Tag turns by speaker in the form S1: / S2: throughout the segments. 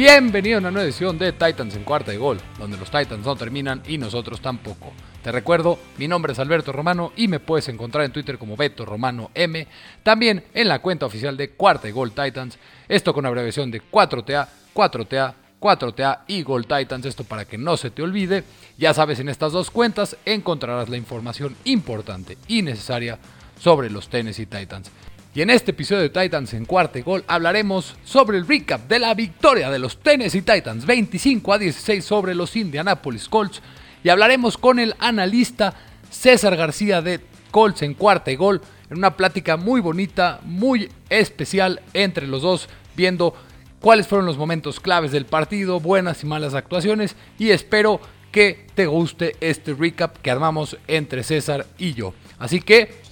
S1: Bienvenido a una nueva edición de Titans en cuarta y gol, donde los Titans no terminan y nosotros tampoco. Te recuerdo, mi nombre es Alberto Romano y me puedes encontrar en Twitter como Beto Romano M, también en la cuenta oficial de Cuarta y Gol Titans, esto con abreviación de 4TA, 4TA, 4TA y Gol Titans, esto para que no se te olvide. Ya sabes, en estas dos cuentas encontrarás la información importante y necesaria sobre los Tennessee Titans. Y en este episodio de Titans en cuarta y gol hablaremos sobre el recap de la victoria de los Tennessee Titans 25 a 16 sobre los Indianapolis Colts y hablaremos con el analista César García de Colts en cuarta y gol en una plática muy bonita, muy especial entre los dos, viendo cuáles fueron los momentos claves del partido, buenas y malas actuaciones y espero que te guste este recap que armamos entre César y yo. Así que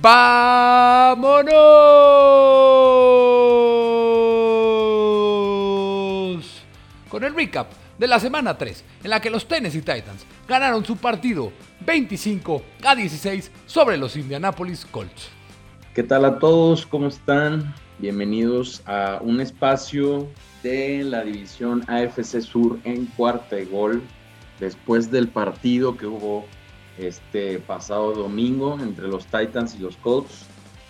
S1: ¡Vámonos! Con el recap de la semana 3, en la que los Tennessee Titans ganaron su partido 25 a 16 sobre los Indianapolis Colts.
S2: ¿Qué tal a todos? ¿Cómo están? Bienvenidos a un espacio de la división AFC Sur en cuarta y gol, después del partido que hubo este pasado domingo entre los Titans y los Colts,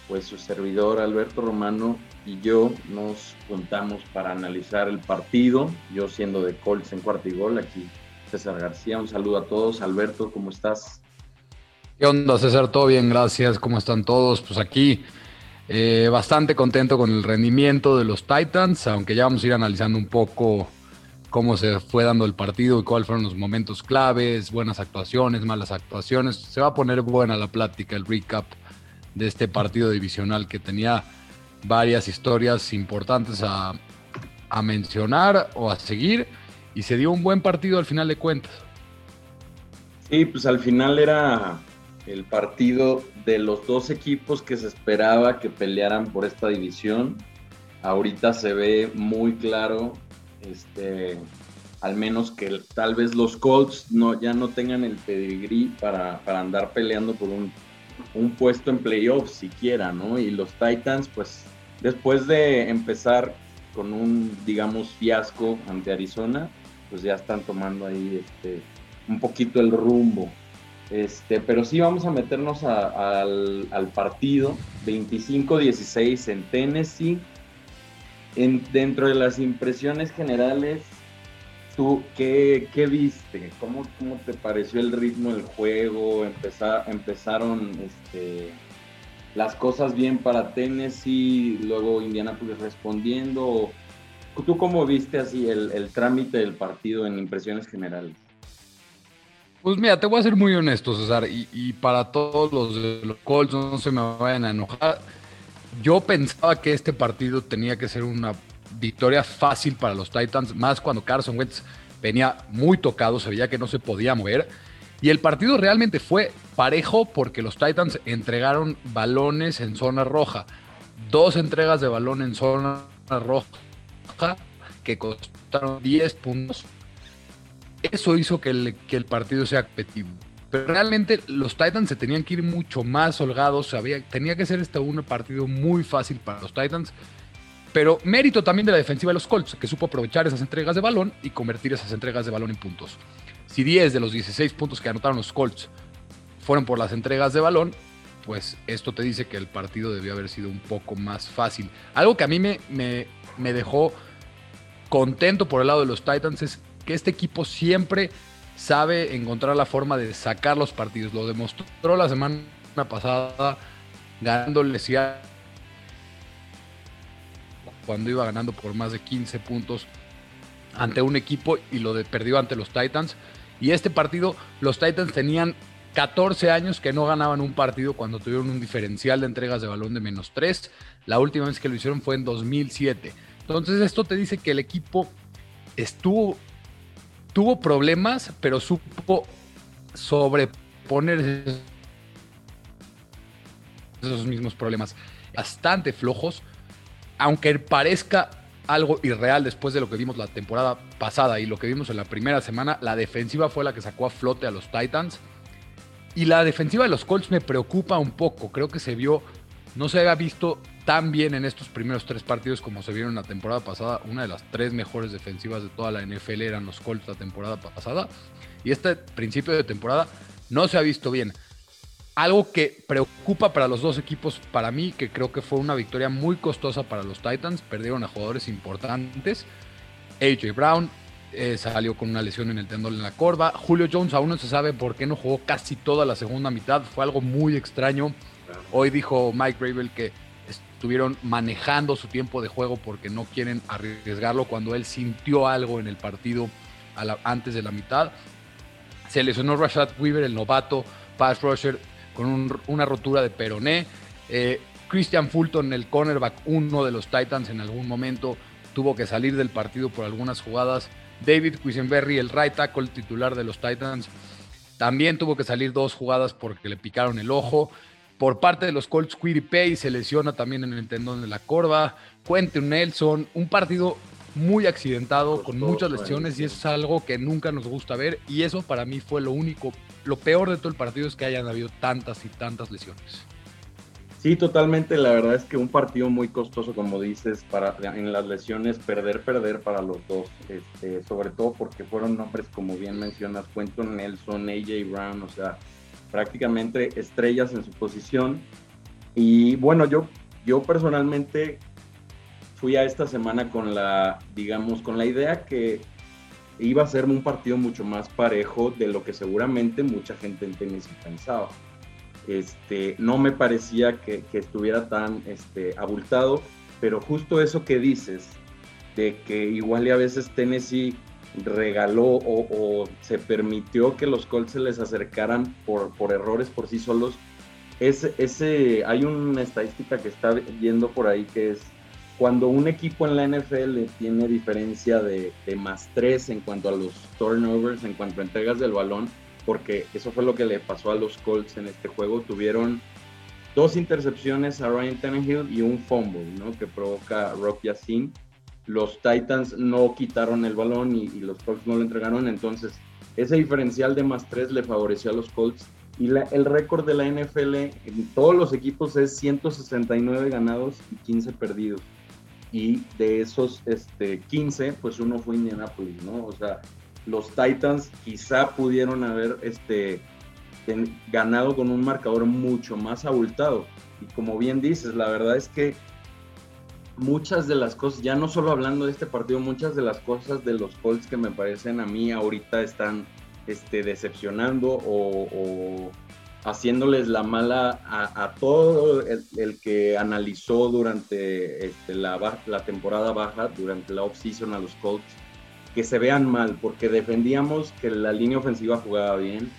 S2: pues su servidor Alberto Romano y yo nos juntamos para analizar el partido, yo siendo de Colts en cuarto y gol, aquí César García, un saludo a todos, Alberto, ¿cómo estás?
S1: ¿Qué onda César? Todo bien, gracias, ¿cómo están todos? Pues aquí eh, bastante contento con el rendimiento de los Titans, aunque ya vamos a ir analizando un poco cómo se fue dando el partido y cuáles fueron los momentos claves, buenas actuaciones, malas actuaciones. Se va a poner buena la plática, el recap de este partido divisional que tenía varias historias importantes a, a mencionar o a seguir y se dio un buen partido al final de cuentas.
S2: Sí, pues al final era el partido de los dos equipos que se esperaba que pelearan por esta división. Ahorita se ve muy claro este, al menos que tal vez los Colts no, ya no tengan el pedigrí para, andar peleando por un, puesto en playoffs siquiera, ¿no? Y los Titans, pues después de empezar con un, digamos, fiasco ante Arizona, pues ya están tomando ahí este, un poquito el rumbo. Este, pero sí vamos a meternos al, al partido 25-16 en Tennessee dentro de las impresiones generales, ¿tú qué, viste? ¿Cómo, ¿Cómo, te pareció el ritmo del juego? empezaron este, las cosas bien para Tennessee, luego Indianapolis respondiendo. ¿Tú cómo viste así el, trámite del partido en impresiones generales?
S1: Pues mira, te voy a ser muy honesto, César, y, y para todos los los Colts no se me vayan a enojar yo pensaba que este partido tenía que ser una victoria fácil para los Titans, más cuando Carson Wentz venía muy tocado, se veía que no se podía mover. Y el partido realmente fue parejo porque los Titans entregaron balones en zona roja. Dos entregas de balón en zona roja que costaron 10 puntos. Eso hizo que el, que el partido sea competitivo. Pero realmente los Titans se tenían que ir mucho más holgados. tenía que ser este un partido muy fácil para los Titans. Pero mérito también de la defensiva de los Colts, que supo aprovechar esas entregas de balón y convertir esas entregas de balón en puntos. Si 10 de los 16 puntos que anotaron los Colts fueron por las entregas de balón, pues esto te dice que el partido debió haber sido un poco más fácil. Algo que a mí me, dejó contento por el lado de los Titans es que este equipo siempre sabe encontrar la forma de sacar los partidos. Lo demostró la semana pasada ganándole cuando iba ganando por más de 15 puntos ante un equipo y lo perdió ante los Titans. Y este partido, los Titans tenían 14 años que no ganaban un partido cuando tuvieron un diferencial de entregas de balón de menos 3. La última vez que lo hicieron fue en 2007. Entonces esto te dice que el equipo estuvo tuvo problemas, pero supo sobreponer esos mismos problemas bastante flojos, aunque parezca algo irreal después de lo que vimos la temporada pasada y lo que vimos en la primera semana, la defensiva fue la que sacó a flote a los Titans. Y la defensiva de los Colts me preocupa un poco, creo que se vio, no se había visto tan bien en estos primeros tres partidos como se vieron la temporada pasada. Una de las tres mejores defensivas de toda la NFL eran los Colts la temporada pasada. Y este principio de temporada no se ha visto bien. Algo que preocupa para los dos equipos, para mí, que creo que fue una victoria muy costosa para los Titans. Perdieron a jugadores importantes. AJ Brown eh, salió con una lesión en el tendón en la corva. Julio Jones aún no se sabe por qué no jugó casi toda la segunda mitad. Fue algo muy extraño. Hoy dijo Mike Rabel que estuvieron manejando su tiempo de juego porque no quieren arriesgarlo cuando él sintió algo en el partido antes de la mitad. Se lesionó Rashad Weaver, el novato pass rusher, con una rotura de peroné. Eh, Christian Fulton, el cornerback, uno de los Titans en algún momento, tuvo que salir del partido por algunas jugadas. David Quisenberry, el right tackle titular de los Titans, también tuvo que salir dos jugadas porque le picaron el ojo. Por parte de los Colts, Quiddy Pay se lesiona también en el tendón de la corva. Quentin Nelson, un partido muy accidentado, con muchas lesiones, y eso es algo que nunca nos gusta ver. Y eso para mí fue lo único, lo peor de todo el partido es que hayan habido tantas y tantas lesiones.
S2: Sí, totalmente. La verdad es que un partido muy costoso, como dices, para en las lesiones, perder, perder para los dos. Este, sobre todo porque fueron nombres, como bien mencionas, Quentin Nelson, AJ Brown, o sea, prácticamente estrellas en su posición. Y bueno, yo, yo personalmente fui a esta semana con la, digamos, con la idea que iba a ser un partido mucho más parejo de lo que seguramente mucha gente en tenis pensaba. Este, no me parecía que, estuviera tan este, abultado, pero justo eso que dices, de que igual y a veces Tennessee regaló o, se permitió que los Colts se les acercaran por, por errores por sí solos, ese, ese, hay una estadística que está yendo por ahí que es cuando un equipo en la NFL tiene diferencia de, más tres en cuanto a los turnovers, en cuanto a entregas del balón, porque eso fue lo que le pasó a los Colts en este juego, tuvieron dos intercepciones a Ryan Tannehill y un fumble, ¿no? Que provoca Rock Yassin. Los Titans no quitaron el balón y, los Colts no lo entregaron, entonces ese diferencial de más tres le favoreció a los Colts. Y el récord de la NFL en todos los equipos es 169 ganados y 15 perdidos y de esos este, 15, pues uno fue Indianapolis, ¿no? O sea, los Titans quizá pudieron haber este, ganado con un marcador mucho más abultado. Y como bien dices, la verdad es que muchas de las cosas, ya no solo hablando de este partido, muchas de las cosas de los Colts que me parecen a mí ahorita están este, decepcionando o haciéndoles la mala a, todo el, que analizó durante este, la, la, temporada baja, durante la off-season a los Colts, que se vean mal, porque defendíamos que la línea ofensiva jugaba bien,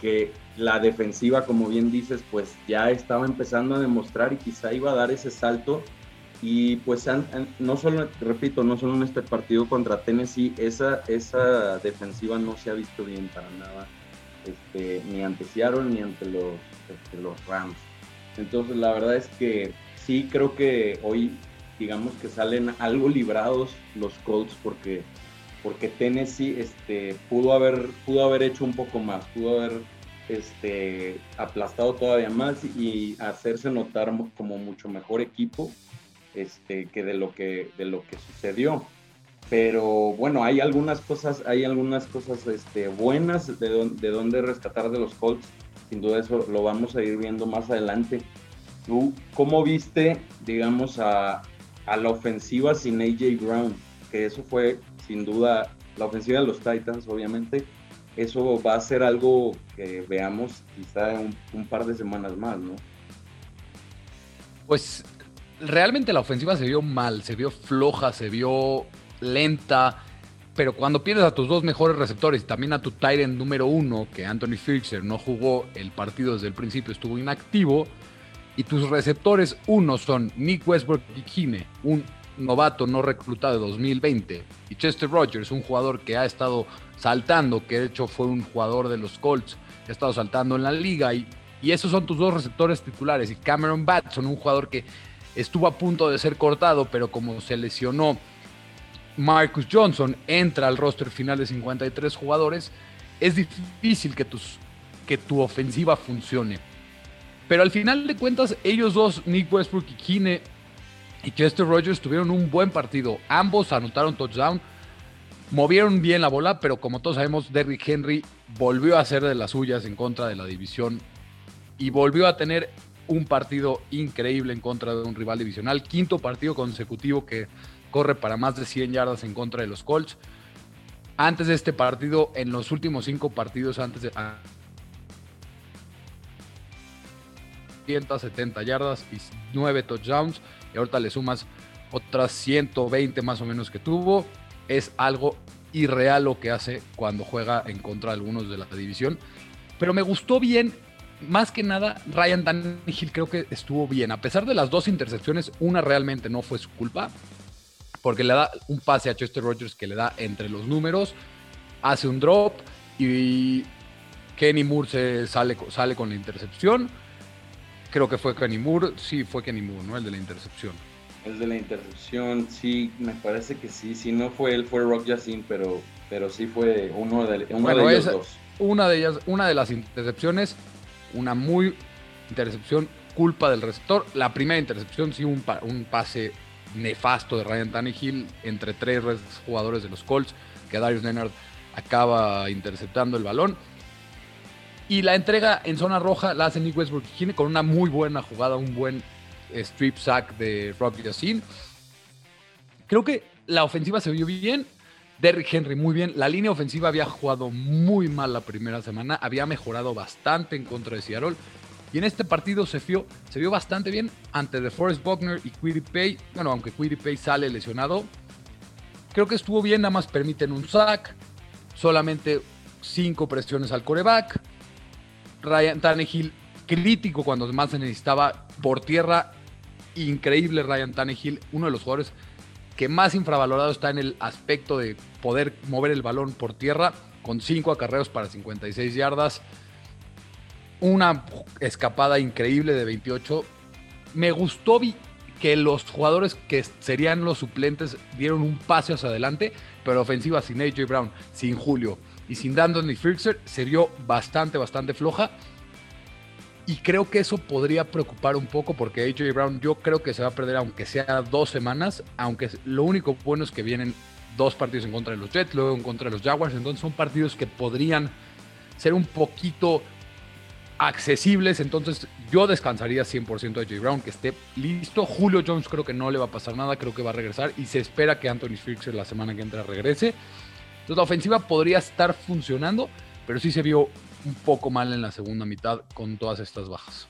S2: que la defensiva, como bien dices, pues ya estaba empezando a demostrar y quizá iba a dar ese salto. Y pues no solo, repito, no solo en este partido contra Tennessee, esa, esa defensiva no se ha visto bien para nada este, ni ante Seattle ni ante los, este, los Rams. Entonces la verdad es que sí creo que hoy digamos que salen algo librados los Colts porque porque Tennessee este, pudo haber pudo haber hecho un poco más, pudo haber aplastado todavía más y hacerse notar como mucho mejor equipo este, que de lo que de lo que sucedió pero bueno, hay algunas cosas, hay algunas cosas este, buenas de, de donde rescatar de los Colts. Sin duda eso lo vamos a ir viendo más adelante. ¿Tú cómo viste, digamos, a, a la ofensiva sin AJ Brown? Que eso fue, sin duda, la ofensiva de los Titans, obviamente. Eso va a ser algo que veamos quizá un, un par de semanas más, ¿no?
S1: Pues realmente la ofensiva se vio mal, se vio floja, se vio lenta, pero cuando pierdes a tus dos mejores receptores y también a tu Tyrant número uno, que Anthony Fisher no jugó el partido desde el principio, estuvo inactivo, y tus receptores uno son Nick Westbrook y Kine, un novato no reclutado de 2020, y Chester Rogers, un jugador que ha estado saltando, que de hecho fue un jugador de los Colts, que ha estado saltando en la liga, y, y esos son tus dos receptores titulares, y Cameron Batson, un jugador que estuvo a punto de ser cortado, pero como se lesionó, Marcus Johnson entra al roster final de 53 jugadores, es difícil que, tus, que tu ofensiva funcione. Pero al final de cuentas, ellos dos, Nick Westbrook y Kine, y Chester Rogers tuvieron un buen partido. Ambos anotaron touchdown, movieron bien la bola, pero como todos sabemos, Derrick Henry volvió a hacer de las suyas en contra de la división y volvió a tener un partido increíble en contra de un rival divisional. Quinto partido consecutivo que corre para más de 100 yardas en contra de los Colts. Antes de este partido, en los últimos cinco partidos antes de... 170 yardas y 9 touchdowns. Y ahorita le sumas otras 120 más o menos que tuvo. Es algo irreal lo que hace cuando juega en contra de algunos de la división. Pero me gustó bien más que nada, Ryan Tannehill creo que estuvo bien. A pesar de las dos intercepciones, una realmente no fue su culpa, porque le da un pase a Chester Rogers que le da entre los números, hace un drop y Kenny Moore se sale, sale con la intercepción. Creo que fue Kenny Moore, sí, fue Kenny Moore, ¿no? El de la intercepción.
S2: El de la intercepción, sí, me parece que sí. Si no fue él, fue Rock Yacine, pero, pero sí fue uno de, uno de ellos dos.
S1: Una de ellas, una de las intercepciones una muy intercepción, culpa del receptor. La primera intercepción, sí, un, un pase nefasto de Ryan Tannehill entre tres jugadores de los Colts, que Darius Leonard acaba interceptando el balón. Y la entrega en zona roja la hace Nick Westbrook con una muy buena jugada, un buen strip sack de Rocky Yacine. Creo que la ofensiva se vio bien. Derrick Henry muy bien. La línea ofensiva había jugado muy mal la primera semana, había mejorado bastante en contra de Seattle. Y en este partido se vio, se vio bastante bien ante DeForest Buckner y Quiddy Pay. Bueno, aunque Quiddy Pay sale lesionado, creo que estuvo bien. Nada más permiten un sack, solamente cinco presiones al coreback. Ryan Tannehill crítico cuando más se necesitaba por tierra. Increíble Ryan Tannehill, uno de los jugadores que más infravalorado está en el aspecto de poder mover el balón por tierra, con 5 acarreos para 56 yardas. Una escapada increíble de 28. Me gustó que los jugadores que serían los suplentes dieron un paso hacia adelante, pero ofensiva sin AJ Brown, sin Julio y sin Dandon y Firkser se vio bastante, bastante floja. Y creo que eso podría preocupar un poco porque AJ Brown yo creo que se va a perder aunque sea dos semanas, aunque lo único bueno es que vienen dos partidos en contra de los Jets, luego en contra de los Jaguars, entonces son partidos que podrían ser un poquito accesibles, entonces yo descansaría 100% a AJ Brown, que esté listo. Julio Jones creo que no le va a pasar nada, creo que va a regresar y se espera que Anthony Fixer la semana que entra regrese. Entonces la ofensiva podría estar funcionando, pero sí se vio un poco mal en la segunda mitad con todas estas bajas.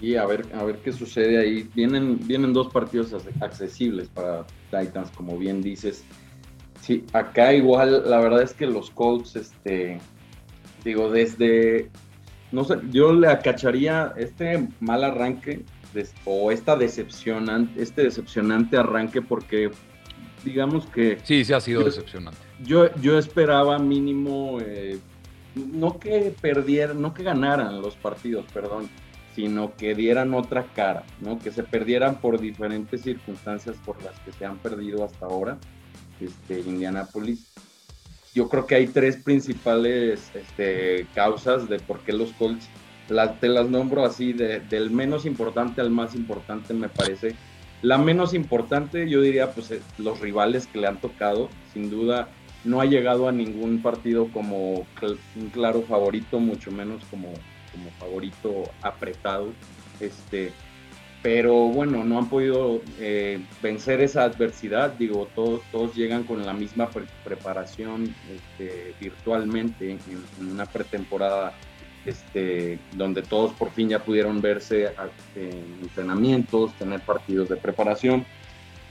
S2: Y a ver, a ver qué sucede ahí. Vienen, vienen dos partidos accesibles para Titans, como bien dices. Sí, acá igual, la verdad es que los Colts, este, digo, desde, no sé, yo le acacharía este mal arranque o esta decepcionante, este decepcionante arranque porque digamos que...
S1: Sí, sí ha sido decepcionante.
S2: Yo, yo esperaba mínimo, eh, no que perdieran, no que ganaran los partidos, perdón, sino que dieran otra cara, ¿no? Que se perdieran por diferentes circunstancias por las que se han perdido hasta ahora, este, Indianapolis. Yo creo que hay tres principales este, causas de por qué los Colts, te las nombro así, del menos importante al más importante, me parece la menos importante, yo diría, pues eh, los rivales que le han tocado, sin duda, no ha llegado a ningún partido como un claro favorito, mucho menos como, como favorito apretado. Este, pero bueno, no han podido eh, vencer esa adversidad. Digo, todos, todos llegan con la misma preparación este, virtualmente en, una pretemporada este, donde todos por fin ya pudieron verse en entrenamientos, tener partidos de preparación.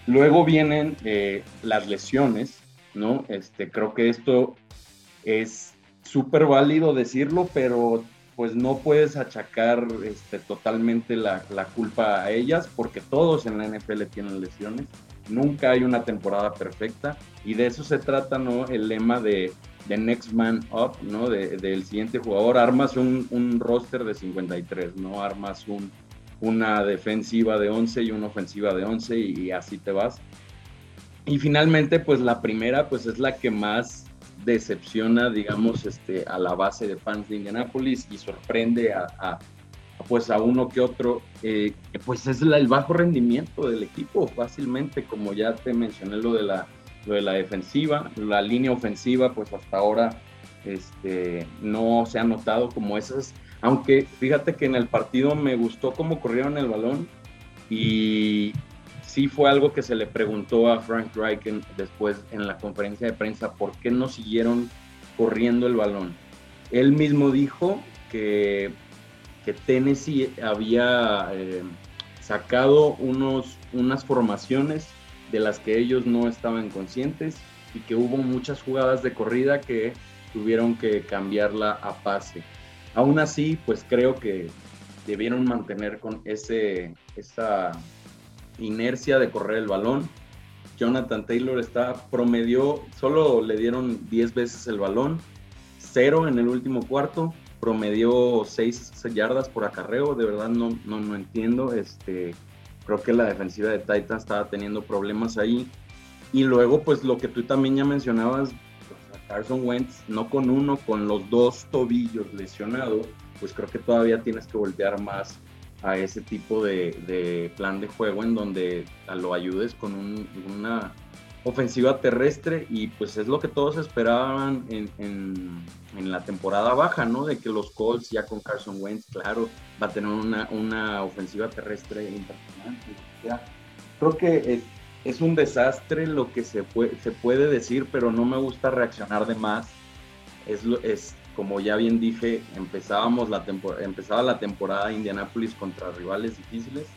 S2: Luego vienen eh, las lesiones, ¿no? Este, creo que esto es súper válido decirlo, pero pues no puedes achacar este, totalmente la, la, culpa a ellas, porque todos en la NFL tienen lesiones. Nunca hay una temporada perfecta y de eso se trata, ¿no? El lema de de Next Man Up, ¿no? del siguiente jugador, armas un, roster de 53, ¿no? Armas un, una defensiva de 11 y una ofensiva de 11 y, así te vas. Y finalmente, pues la primera, pues es la que más decepciona, digamos, este, a la base de fans de Indianapolis y sorprende a, pues a uno que otro, eh, pues es el bajo rendimiento del equipo fácilmente, como ya te mencioné lo de la, lo de la defensiva, la línea ofensiva, pues hasta ahora este, no se ha notado como esas, aunque fíjate que en el partido me gustó cómo corrieron el balón y sí fue algo que se le preguntó a Frank Reich después en la conferencia de prensa, ¿por qué no siguieron corriendo el balón? Él mismo dijo que, que Tennessee había eh, sacado unos, unas formaciones de las que ellos no estaban conscientes y que hubo muchas jugadas de corrida que tuvieron que cambiarla a pase. Aún así, pues creo que debieron mantener con ese, esa inercia de correr el balón. Jonathan Taylor está promedio, solo le dieron 10 veces el balón, cero en el último cuarto, promedió 6 yardas por acarreo, de verdad no, no, no entiendo, este, creo que la defensiva de Titans estaba teniendo problemas ahí. Y luego, pues lo que tú también ya mencionabas, Carson Wentz, no con uno, con los dos tobillos lesionados, pues creo que todavía tienes que voltear más a ese tipo de, plan de juego en donde lo ayudes con una ofensiva terrestre y pues es lo que todos esperaban en, la temporada baja, ¿no? De que los Colts ya con Carson Wentz, claro, va a tener una, ofensiva terrestre impresionante. Creo que es, es un desastre lo que se puede, se puede decir, pero no me gusta reaccionar de más. Es, es como ya bien dije, empezábamos la empezaba la temporada de Indianapolis contra rivales difíciles.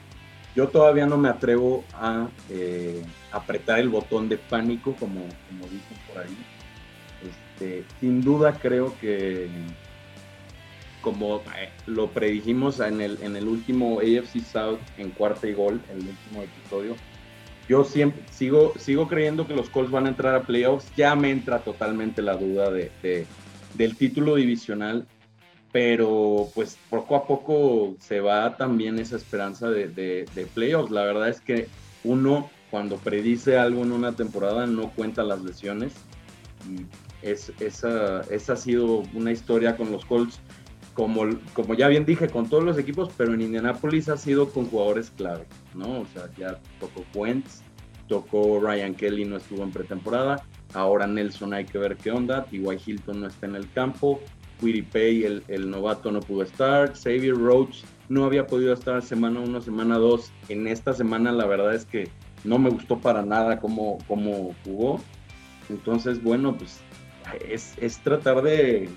S2: Yo todavía no me atrevo a eh, apretar el botón de pánico, como, como dicen por ahí. Este, sin duda creo que, como eh, lo predijimos en el, en el último AFC South en cuarta y gol, el último episodio, yo siempre sigo, sigo creyendo que los Colts van a entrar a playoffs. Ya me entra totalmente la duda de, del título divisional, pero pues poco a poco se va también esa esperanza de, de, playoffs. La verdad es que uno cuando predice algo en una temporada no cuenta las lesiones. Es, esa, esa ha sido una historia con los Colts como, como ya bien dije, con todos los equipos, pero en Indianapolis ha sido con jugadores clave, ¿no? O sea, ya tocó Wentz, tocó Ryan Kelly, no estuvo en pretemporada, ahora Nelson hay que ver qué onda, T.Y. Hilton no está en el campo, Pay, el, el novato, no pudo estar, Xavier Roach no había podido estar semana 1, semana 2, en esta semana la verdad es que no me gustó para nada cómo, cómo jugó, entonces bueno, pues es, es tratar de eh,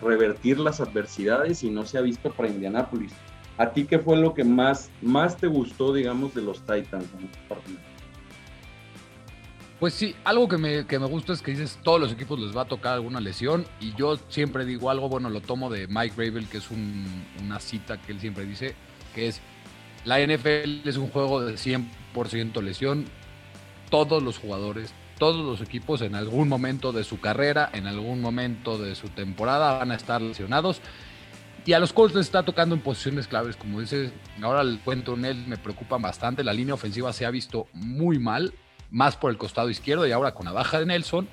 S2: revertir las adversidades y no se ha visto para Indianapolis. ¿A ti qué fue lo que más, más te gustó, digamos, de los Titans en este partido?
S1: Pues sí, algo que me, que me gusta es que dices, todos los equipos les va a tocar alguna lesión y yo siempre digo algo, bueno, lo tomo de Mike Rabel, que es una cita que él siempre dice, que es, la NFL es un juego de 100% lesión, todos los jugadores, todos los equipos en algún momento de su carrera, en algún momento de su temporada van a estar lesionados. Y a los Colts les está tocando en posiciones claves, como dices, ahora el cuento en él me preocupa bastante, la línea ofensiva se ha visto muy mal, más por el costado izquierdo y ahora con la baja de Nelson.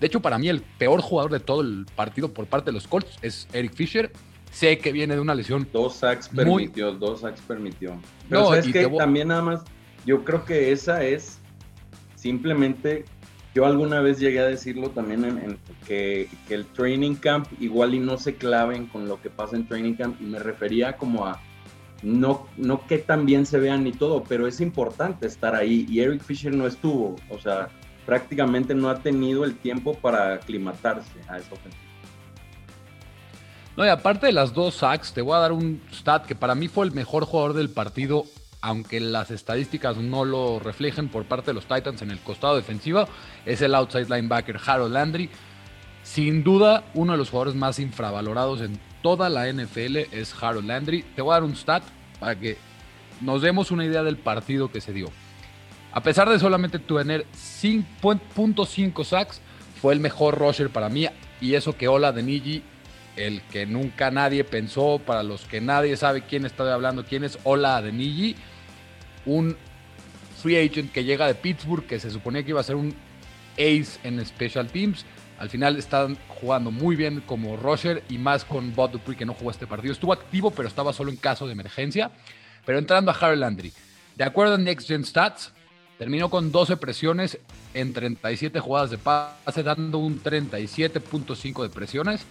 S1: De hecho, para mí el peor jugador de todo el partido por parte de los Colts es Eric Fisher. Sé que viene de una lesión.
S2: Dos sacks permitió, dos sacks permitió. Pero no, que también nada más, yo creo que esa es simplemente yo alguna vez llegué a decirlo también en, que, el training camp igual y no se claven con lo que pasa en training camp y me refería como a no, no que tan bien se vean ni todo, pero es importante estar ahí y Eric Fisher no estuvo, o sea, prácticamente no ha tenido el tiempo para aclimatarse a esa ofensiva.
S1: No, y aparte de las dos sacks, te voy a dar un stat que para mí fue el mejor jugador del partido aunque las estadísticas no lo reflejen por parte de los Titans en el costado defensivo, es el outside linebacker Harold Landry. Sin duda, uno de los jugadores más infravalorados en toda la NFL es Harold Landry. Te voy a dar un stat para que nos demos una idea del partido que se dio. A pesar de solamente tener 5.5 sacks, fue el mejor rusher para mí. Y eso que Ola Denigi, el que nunca nadie pensó, para los que nadie sabe quién está hablando, quién es Ola Denigi un free agent que llega de Pittsburgh, que se suponía que iba a ser un ace en Special Teams. Al final están jugando muy bien como Roger y más con Bob Dupree que no jugó este partido. Estuvo activo, pero estaba solo en caso de emergencia. Pero entrando a Harold Landry, de acuerdo a Next Gen Stats, terminó con 12 presiones en 37 jugadas de pase, dando un 37.5 de presiones.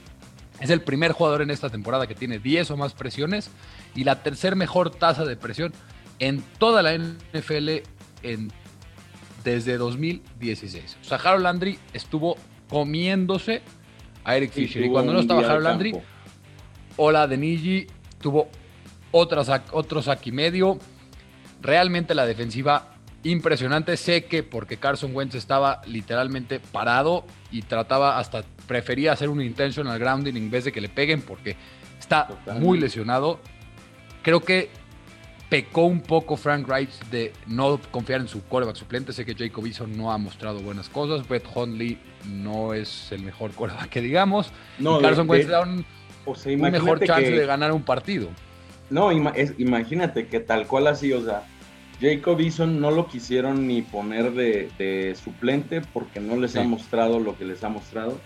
S1: Es el primer jugador en esta temporada que tiene 10 o más presiones y la tercer mejor tasa de presión en toda la NFL en, desde 2016. O sea, Harold Landry estuvo comiéndose a Eric Fisher. Y cuando no estaba Harold Landry, Ola Denigi tuvo otras, otro sack y medio. Realmente la defensiva impresionante. Sé que porque Carson Wentz estaba literalmente parado y trataba hasta prefería hacer un intentional grounding en vez de que le peguen porque está muy lesionado. Creo que pecó un poco Frank Wright de no confiar en su coreback suplente. Sé que Jacob Eason no ha mostrado buenas cosas. Brett Hundley no es el mejor coreback que digamos. No, Carson Wentz da un, mejor chance de ganar un partido.
S2: No, imagínate que tal cual así, o sea, Jacob Eason no lo quisieron ni poner de, suplente porque no les ha mostrado lo que les ha mostrado.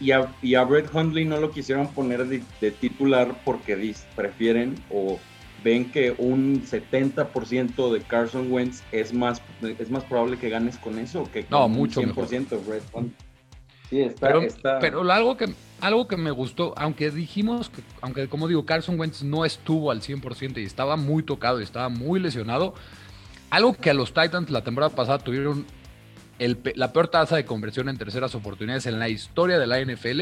S2: Y a, y a Brett Hundley no lo quisieron poner de, de titular porque prefieren o ven que un 70% de Carson Wentz es más, es más probable que ganes con eso que con
S1: no, mucho 100%
S2: Brett Hundley.
S1: Sí, está, pero, pero algo, que, algo que me gustó, aunque dijimos que, aunque como digo, Carson Wentz no estuvo al 100% y estaba muy tocado y estaba muy lesionado, algo que a los Titans la temporada pasada tuvieron la peor tasa de conversión en terceras oportunidades en la historia de la NFL,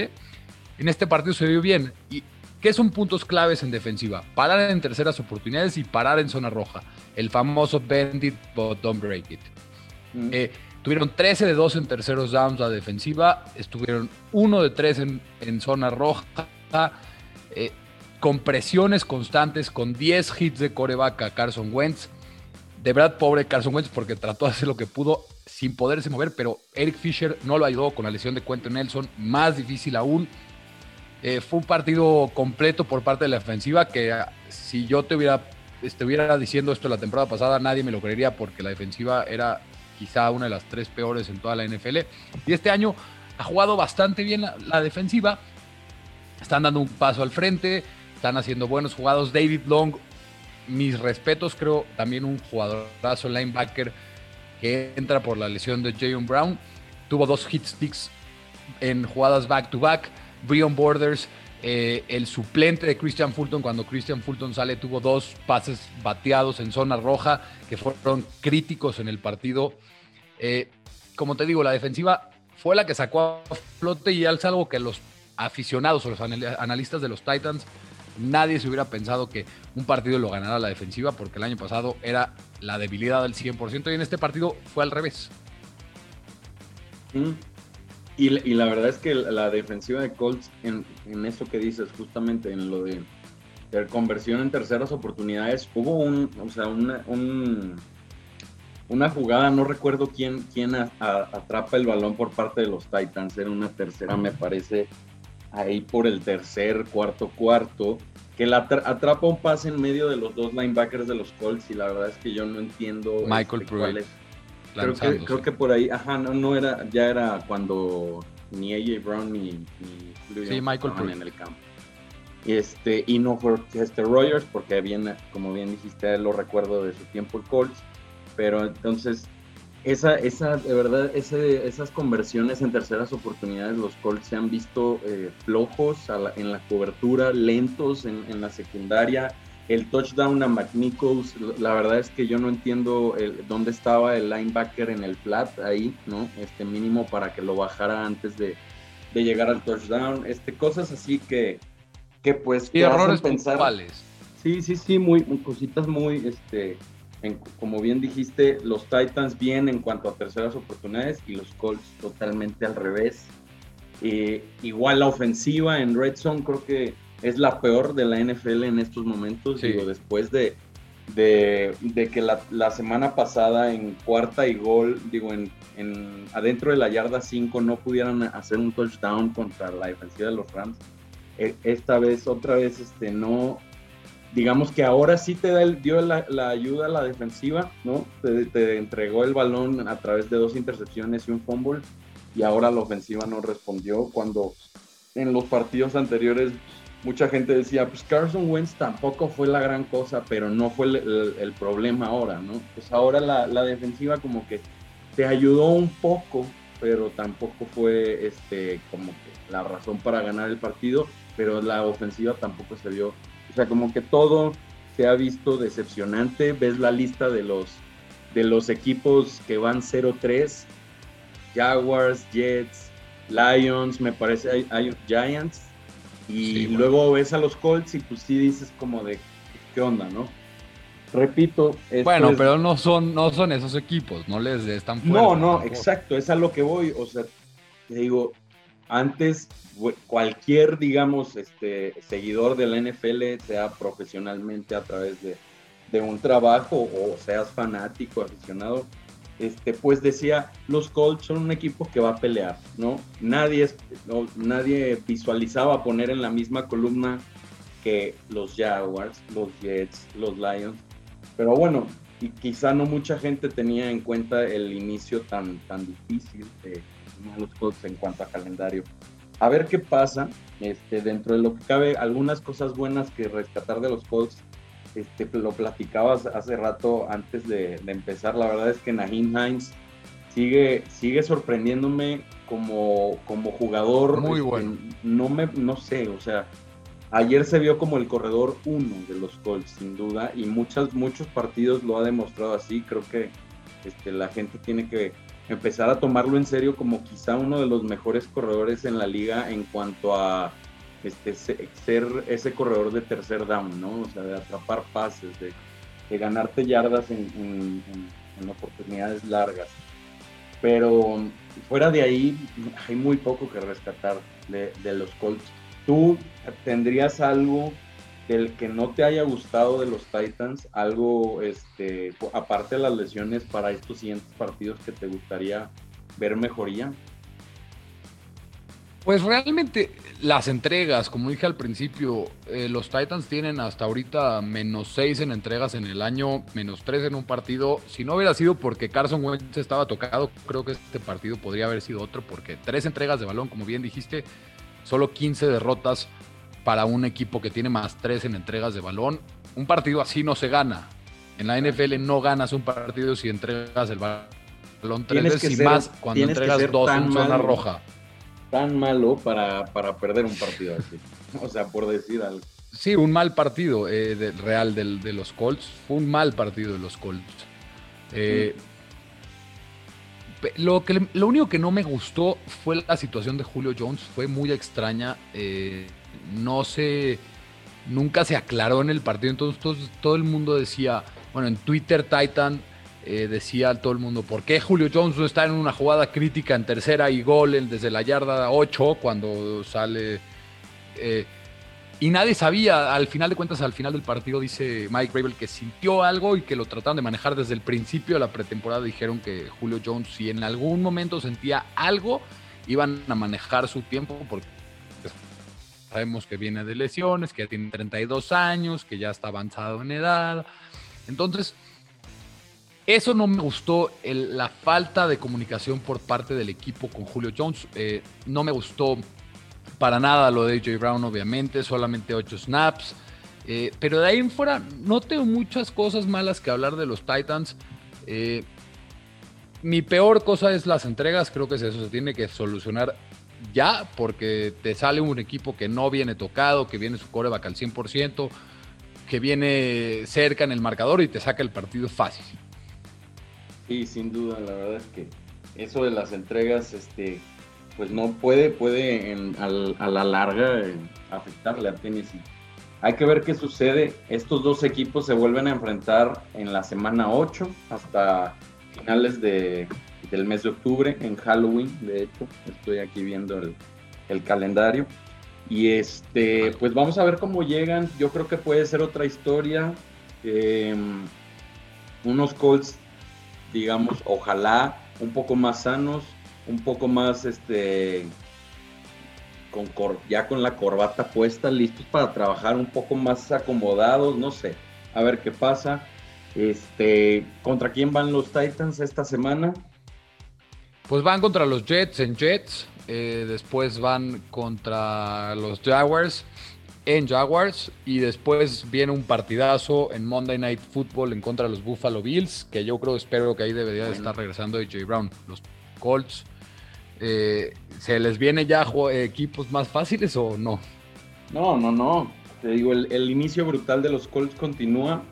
S1: en este partido se vio bien. ¿Y qué son puntos claves en defensiva? Parar en terceras oportunidades y parar en zona roja. El famoso bend it but don't break it. Mm. Eh, tuvieron 13 de 2 en terceros downs la defensiva, estuvieron 1 de 3 en, zona roja, eh, con presiones constantes, con 10 hits de coreback a Carson Wentz. De verdad, pobre Carson Wentz, porque trató de hacer lo que pudo sin poderse mover, pero Eric Fisher no lo ayudó con la lesión de Quentin Nelson, más difícil aún. Eh, fue un partido completo por parte de la defensiva que ah, si yo te hubiera, estuviera diciendo esto la temporada pasada, nadie me lo creería porque la defensiva era quizá una de las tres peores en toda la NFL. Y este año ha jugado bastante bien la, defensiva. Están dando un paso al frente, están haciendo buenos jugados. David Long, mis respetos, creo también un jugadorazo linebacker que entra por la lesión de Jayon Brown. Tuvo dos hit sticks en jugadas back-to-back. Brion Borders, eh, el suplente de Christian Fulton, cuando Christian Fulton sale, tuvo dos pases bateados en zona roja que fueron críticos en el partido. Eh, como te digo, la defensiva fue la que sacó a flote y es algo que los aficionados o los analistas de los Titans nadie se hubiera pensado que un partido lo ganara la defensiva porque el año pasado era la debilidad del 100% y en este partido fue al revés.
S2: Mm. Y, la verdad es que la defensiva de Colts, en, eso que dices, justamente en lo de, conversión en terceras oportunidades, hubo un, o sea, una, una jugada, no recuerdo quién, quién atrapa el balón por parte de los Titans, era una tercera, me parece, ahí por el tercer, cuarto, cuarto, que la atrapa un pase en medio de los dos linebackers de los Colts y la verdad es que yo no entiendo
S1: Michael este, cuál
S2: Creo que, creo que por ahí, ajá, no, no era, ya era cuando ni AJ Brown ni,
S1: ni sí, Michael
S2: estaban en el campo. Este, y no fue este Rogers, porque bien, como bien dijiste, lo recuerdo de su tiempo el Colts, pero entonces esa, esa, de verdad, ese, esas conversiones en terceras oportunidades, los Colts se han visto eh, flojos en la cobertura, lentos en, la secundaria. El touchdown a McNichols, la verdad es que yo no entiendo dónde estaba el linebacker en el flat ahí, ¿no? Este mínimo para que lo bajara antes de, llegar al touchdown. Este, cosas así que, que pues...
S1: Y errores pensar.
S2: Sí, sí, sí, muy, cositas muy, este, como bien dijiste, los Titans bien en cuanto a terceras oportunidades y los Colts totalmente al revés. Eh, igual la ofensiva en Red Zone creo que es la peor de la NFL en estos momentos. Digo, después de, de, que la, semana pasada en cuarta y gol, digo, en, en adentro de la yarda 5 no pudieran hacer un touchdown contra la defensiva de los Rams. E, esta vez, otra vez, este, no, digamos que ahora sí te da el, dio la, ayuda a la defensiva, ¿no? Te, entregó el balón a través de dos intercepciones y un fumble, y ahora la ofensiva no respondió cuando en los partidos anteriores mucha gente decía, pues Carson Wentz tampoco fue la gran cosa, pero no fue el, problema ahora, ¿no? Pues ahora la, defensiva como que te ayudó un poco, pero tampoco fue este, como que la razón para ganar el partido, pero la ofensiva tampoco se vio, o sea, como que todo se ha visto decepcionante, ves la lista de los, de los equipos que van 0-3, Jaguars, Jets, Lions, me parece, hay Giants, y luego ves a los Colts y pues sí dices como de, ¿qué onda, no? Repito.
S1: Bueno, pero no son, no son esos equipos, no les des tan
S2: fuerte. No, no, exacto, es a lo que voy. O sea, te digo, antes cualquier, digamos, este, seguidor de la NFL, sea profesionalmente a través de, de un trabajo o seas fanático, aficionado, este, pues decía, los Colts son un equipo que va a pelear, ¿no? Nadie, nadie visualizaba poner en la misma columna que los Jaguars, los Jets, los Lions. Pero bueno, y quizá no mucha gente tenía en cuenta el inicio tan, tan difícil de los Colts en cuanto a calendario. A ver qué pasa, este, dentro de lo que cabe, algunas cosas buenas que rescatar de los Colts este, lo platicabas hace rato antes de, empezar, la verdad es que Naheem Hines sigue, sigue sorprendiéndome como, como jugador.
S1: Muy
S2: este,
S1: bueno.
S2: No, me, no sé, o sea, ayer se vio como el corredor uno de los Colts, sin duda, y muchas, muchos partidos lo ha demostrado así. Creo que este, la gente tiene que empezar a tomarlo en serio como quizá uno de los mejores corredores en la liga en cuanto a este, ser ese corredor de tercer down, ¿no? O sea, de atrapar pases, de, ganarte yardas en, oportunidades largas. Pero fuera de ahí, hay muy poco que rescatar de, los Colts. ¿Tú tendrías algo del que no te haya gustado de los Titans? Algo, este, aparte de las lesiones, para estos siguientes partidos que te gustaría ver mejoría?
S1: Pues realmente las entregas, como dije al principio, eh, los Titans tienen hasta ahorita menos 6 en entregas en el año, menos 3 en un partido. Si no hubiera sido porque Carson Wentz estaba tocado, creo que este partido podría haber sido otro, porque tres entregas de balón, como bien dijiste, solo 15 derrotas para un equipo que tiene más 3 en entregas de balón. Un partido así no se gana. En la NFL no ganas un partido si entregas el balón tres veces y más cuando entregas dos en zona roja
S2: tan malo para, perder un partido así. O sea, por decir algo.
S1: Sí, un mal partido eh, real de los Colts. Fue un mal partido de los Colts. Eh, lo, que, lo único que no me gustó fue la situación de Julio Jones. Fue muy extraña. Eh, no se. Nunca se aclaró en el partido. Entonces todo el mundo decía. Bueno, en Twitter Titan eh, decía todo el mundo, ¿por qué Julio Jones está en una jugada crítica en tercera y gol desde la yarda 8 cuando sale? Eh, y nadie sabía, al final de cuentas, al final del partido dice Mike Rabel que sintió algo y que lo trataron de manejar desde el principio de la pretemporada. Dijeron que Julio Jones, si en algún momento sentía algo, iban a manejar su tiempo porque sabemos que viene de lesiones, que tiene 32 años, que ya está avanzado en edad. Entonces, eso no me gustó, la falta de comunicación por parte del equipo con Julio Jones. Eh, no me gustó para nada lo de AJ Brown, obviamente, solamente 8 snaps. Eh, pero de ahí en fuera, no tengo muchas cosas malas que hablar de los Titans. Eh, mi peor cosa es las entregas, creo que eso, se tiene que solucionar ya, porque te sale un equipo que no viene tocado, que viene su coreback al 100%, que viene cerca en el marcador y te saca el partido fácil.
S2: Sí, sin duda, la verdad es que eso de las entregas, este, pues no puede, puede a la larga eh, afectarle a Tennessee. Hay que ver qué sucede. Estos dos equipos se vuelven a enfrentar en la semana 8 hasta finales de, del mes de octubre, en Halloween, de hecho. Estoy aquí viendo el, calendario. Y este, pues vamos a ver cómo llegan. Yo creo que puede ser otra historia. Em, unos Colts digamos, ojalá un poco más sanos, un poco más, este, con ya con la corbata puesta, listos para trabajar un poco más acomodados, no sé, a ver qué pasa. Este, ¿contra quién van los Titans esta semana?
S1: Pues van contra los Jets en Jets, eh, después van contra los Jaguars en Jaguars y después viene un partidazo en Monday Night Football en contra de los Buffalo Bills, que yo creo, espero que ahí debería de estar regresando AJ Brown. Los Colts, eh, ¿se les viene ya equipos más fáciles o no?
S2: No, no, no. Te digo, el, inicio brutal de los Colts continúa,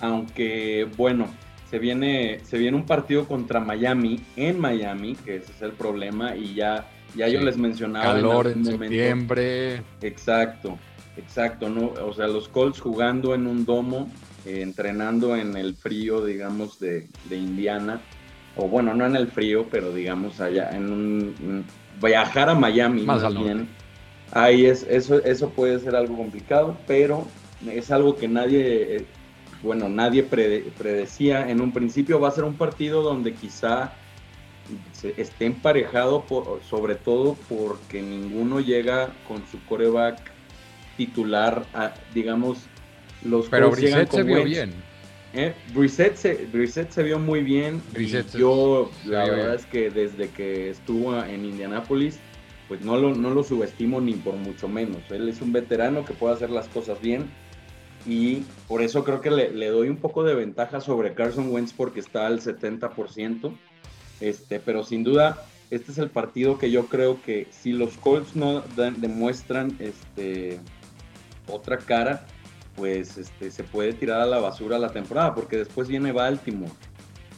S2: aunque bueno, se viene, se viene un partido contra Miami en Miami, que ese es el problema, y ya, ya yo les mencionaba.
S1: Calor en, septiembre.
S2: Exacto, exacto, ¿no? O sea, los Colts jugando en un domo, eh, entrenando en el frío, digamos, de, Indiana, o bueno, no en el frío, pero digamos allá, en un, viajar a Miami más, bien Ahí es, eso, eso puede ser algo complicado, pero es algo que nadie, bueno, nadie predecía. En un principio va a ser un partido donde quizá esté emparejado, sobre todo porque ninguno llega con su coreback titular, digamos, los
S1: Pero Brissett se vio bien.
S2: ¿Eh? Brissett, se, vio muy bien. yo, la verdad es que desde que estuvo en Indianápolis, pues no lo, no lo subestimo ni por mucho menos. Él es un veterano que puede hacer las cosas bien y por eso creo que le, doy un poco de ventaja sobre Carson Wentz porque está al 70%, este, pero sin duda este es el partido que yo creo que si los Colts no demuestran este, otra cara, pues este, se puede tirar a la basura la temporada porque después viene Baltimore.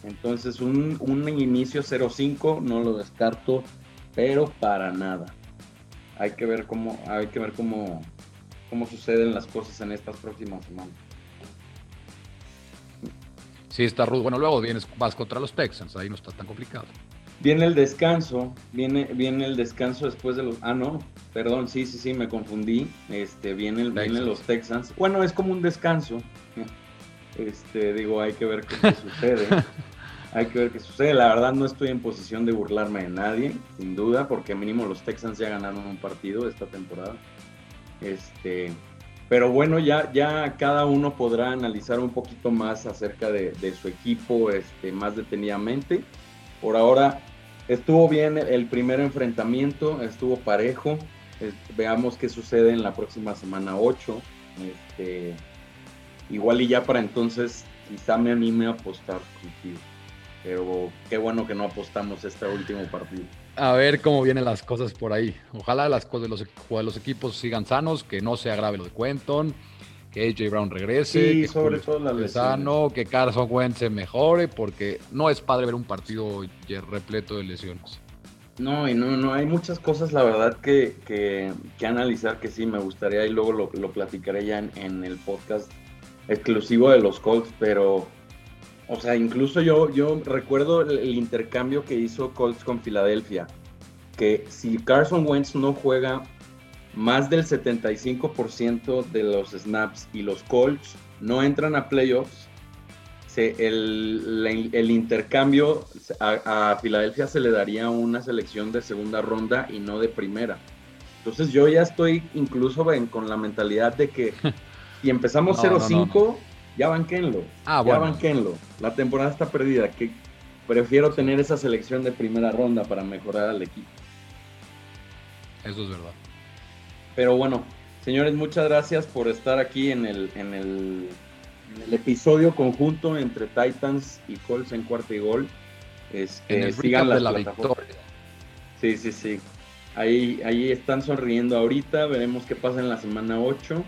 S2: Entonces un, un inicio 0-5 no lo descarto pero para nada. Hay que ver cómo, hay que ver cómo, cómo suceden las cosas en estas próximas semanas.
S1: Sí, está rudo. Bueno, luego vienes, vas contra los Texans, ahí no está tan complicado.
S2: Viene el descanso, viene, viene el descanso después de los. Ah, no, perdón, sí, sí, sí, me confundí. Este, viene el, vienen los Texans. Bueno, es como un descanso. Este, digo, hay que ver qué sucede. Hay que ver qué sucede. La verdad no estoy en posición de burlarme de nadie, sin duda, porque mínimo los Texans ya ganaron un partido esta temporada. Este, pero bueno, ya, ya cada uno podrá analizar un poquito más acerca de, su equipo este, más detenidamente. Por ahora estuvo bien el primer enfrentamiento, estuvo parejo. Veamos qué sucede en la próxima semana 8. Este, igual y ya para entonces quizá me anime a apostar contigo. Pero qué bueno que no apostamos este último partido.
S1: A ver cómo vienen las cosas por ahí. Ojalá las cosas de los, los equipos sigan sanos, que no se agrave lo de Quenton, que AJ Brown regrese,
S2: que sobre todo la
S1: sano, que Carson Wentz se mejore, porque no es padre ver un partido repleto de lesiones.
S2: No, y no, no, hay muchas cosas, la verdad, que, que, analizar que sí me gustaría y luego lo, lo platicaré ya en, el podcast exclusivo de los Colts, pero o sea, incluso yo, yo recuerdo el, intercambio que hizo Colts con Filadelfia, que si Carson Wentz no juega más del 75% de los snaps y los Colts no entran a playoffs, el, intercambio a, Filadelfia se le daría una selección de segunda ronda y no de primera. Entonces yo ya estoy incluso con la mentalidad de que si empezamos 0-5, ya banquenlo. Ah, ya banquenlo. La temporada está perdida. Que prefiero tener esa selección de primera ronda para mejorar al equipo.
S1: Eso es verdad.
S2: Pero bueno, señores, muchas gracias por estar aquí en el, en el, episodio conjunto entre Titans y Colts en cuarto y gol.
S1: Este, sigan la victoria.
S2: Sí, sí, sí. Ahí, ahí están sonriendo ahorita. Veremos qué pasa en la semana 8.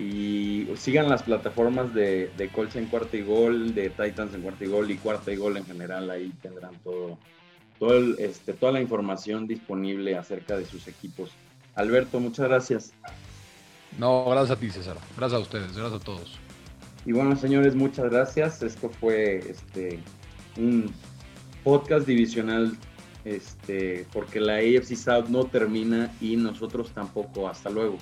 S2: Y sigan las plataformas de, de Colts en cuarta y gol, de Titans en cuarta y gol y cuarta y gol en general. Ahí tendrán todo, todo este, toda la información disponible acerca de sus equipos. Alberto, muchas gracias.
S1: No, gracias a ti, César. Gracias a ustedes, gracias a todos.
S2: Y bueno, señores, muchas gracias. Esto fue este un podcast divisional este porque la AFC South no termina y nosotros tampoco. Hasta luego.